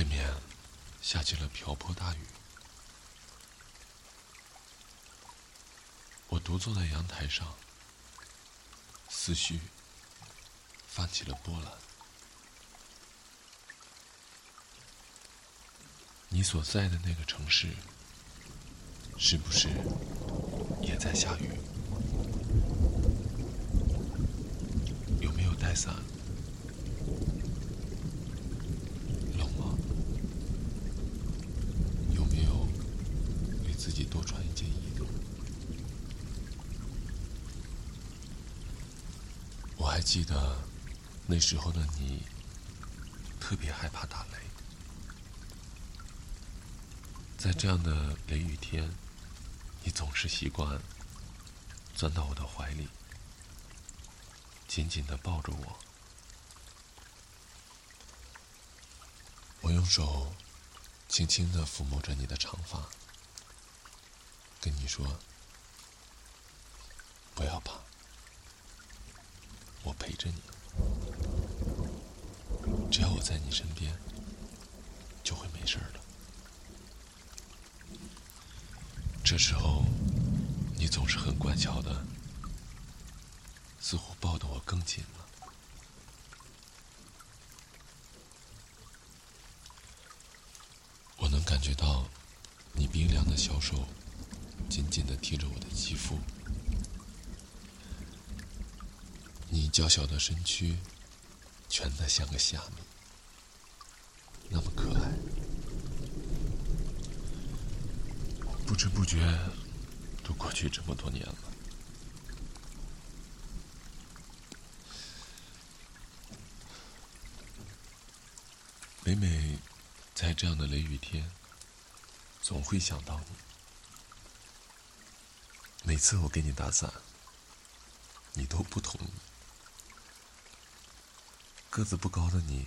外面下起了瓢泼大雨。我独坐在阳台上，思绪泛起了波澜。你所在的那个城市，是不是也在下雨？有没有带伞？冷吗？有没有给自己多穿一件衣服？我还记得那时候的你，特别害怕打雷。在这样的雷雨天，你总是习惯钻到我的怀里，紧紧的抱着我。我用手轻轻的抚摸着你的长发，跟你说：“不要怕，陪着你，只要我在你身边，就会没事的。”这时候，你总是很乖巧的，似乎抱得我更紧了。我能感觉到你冰凉的小手紧紧的贴着我的肌肤，你娇小的身躯蜷得像个虾米，那么可爱。不知不觉，都过去这么多年了。每每在这样的雷雨天，总会想到你。每次我给你打伞，你都不同意。个子不高的你，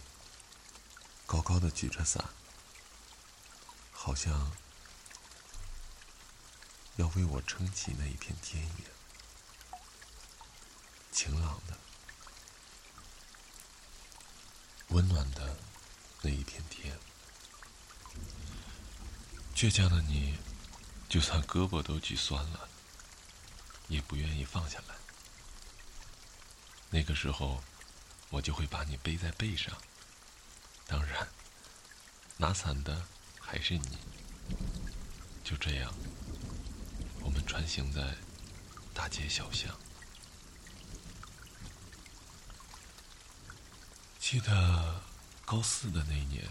高高的举着伞，好像……要为我撑起那一片天野，晴朗的、温暖的那一片天。倔强的你，就算胳膊都举酸了，也不愿意放下来。那个时候，我就会把你背在背上，当然，拿伞的还是你。就这样。我们穿行在大街小巷，记得高四的那一年，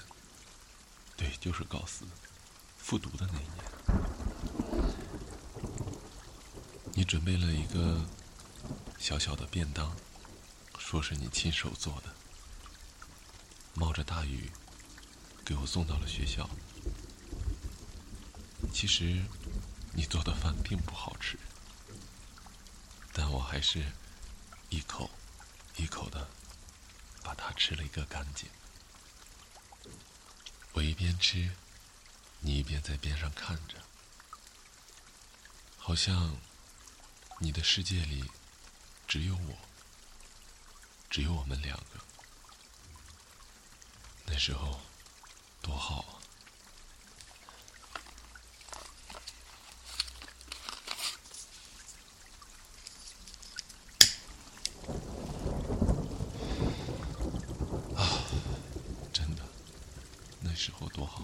对，就是高四复读的那一年，你准备了一个小小的便当，说是你亲手做的，冒着大雨给我送到了学校。其实。你做的饭并不好吃，但我还是一口一口的把它吃了一个干净。我一边吃，你一边在边上看着，好像你的世界里只有我，只有我们两个。那时候多好啊！真的，那时候多好！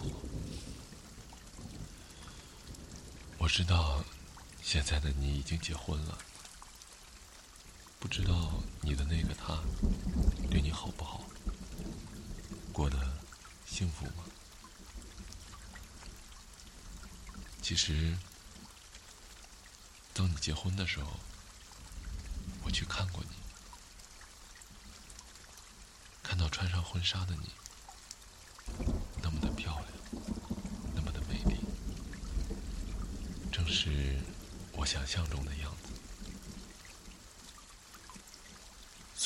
我知道，现在的你已经结婚了，不知道你的那个他对你好不好，过得幸福吗？其实，当你结婚的时候，我去看过你，看到穿上婚纱的你。那么的漂亮，那么的美丽，正是我想象中的样子。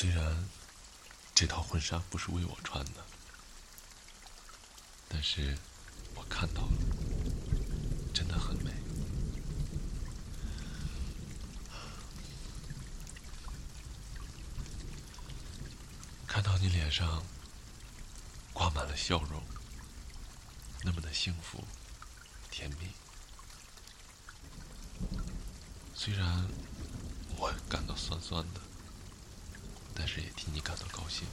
虽然这套婚纱不是为我穿的，但是我看到了，真的很美。看到你脸上挂满了笑容。那么的幸福、甜蜜。虽然我感到酸酸的，但是也替你感到高兴。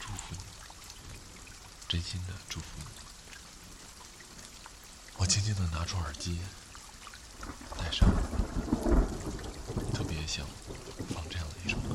祝福你，真心的祝福你。我轻轻的拿出耳机，戴上，特别想放这样的一首歌。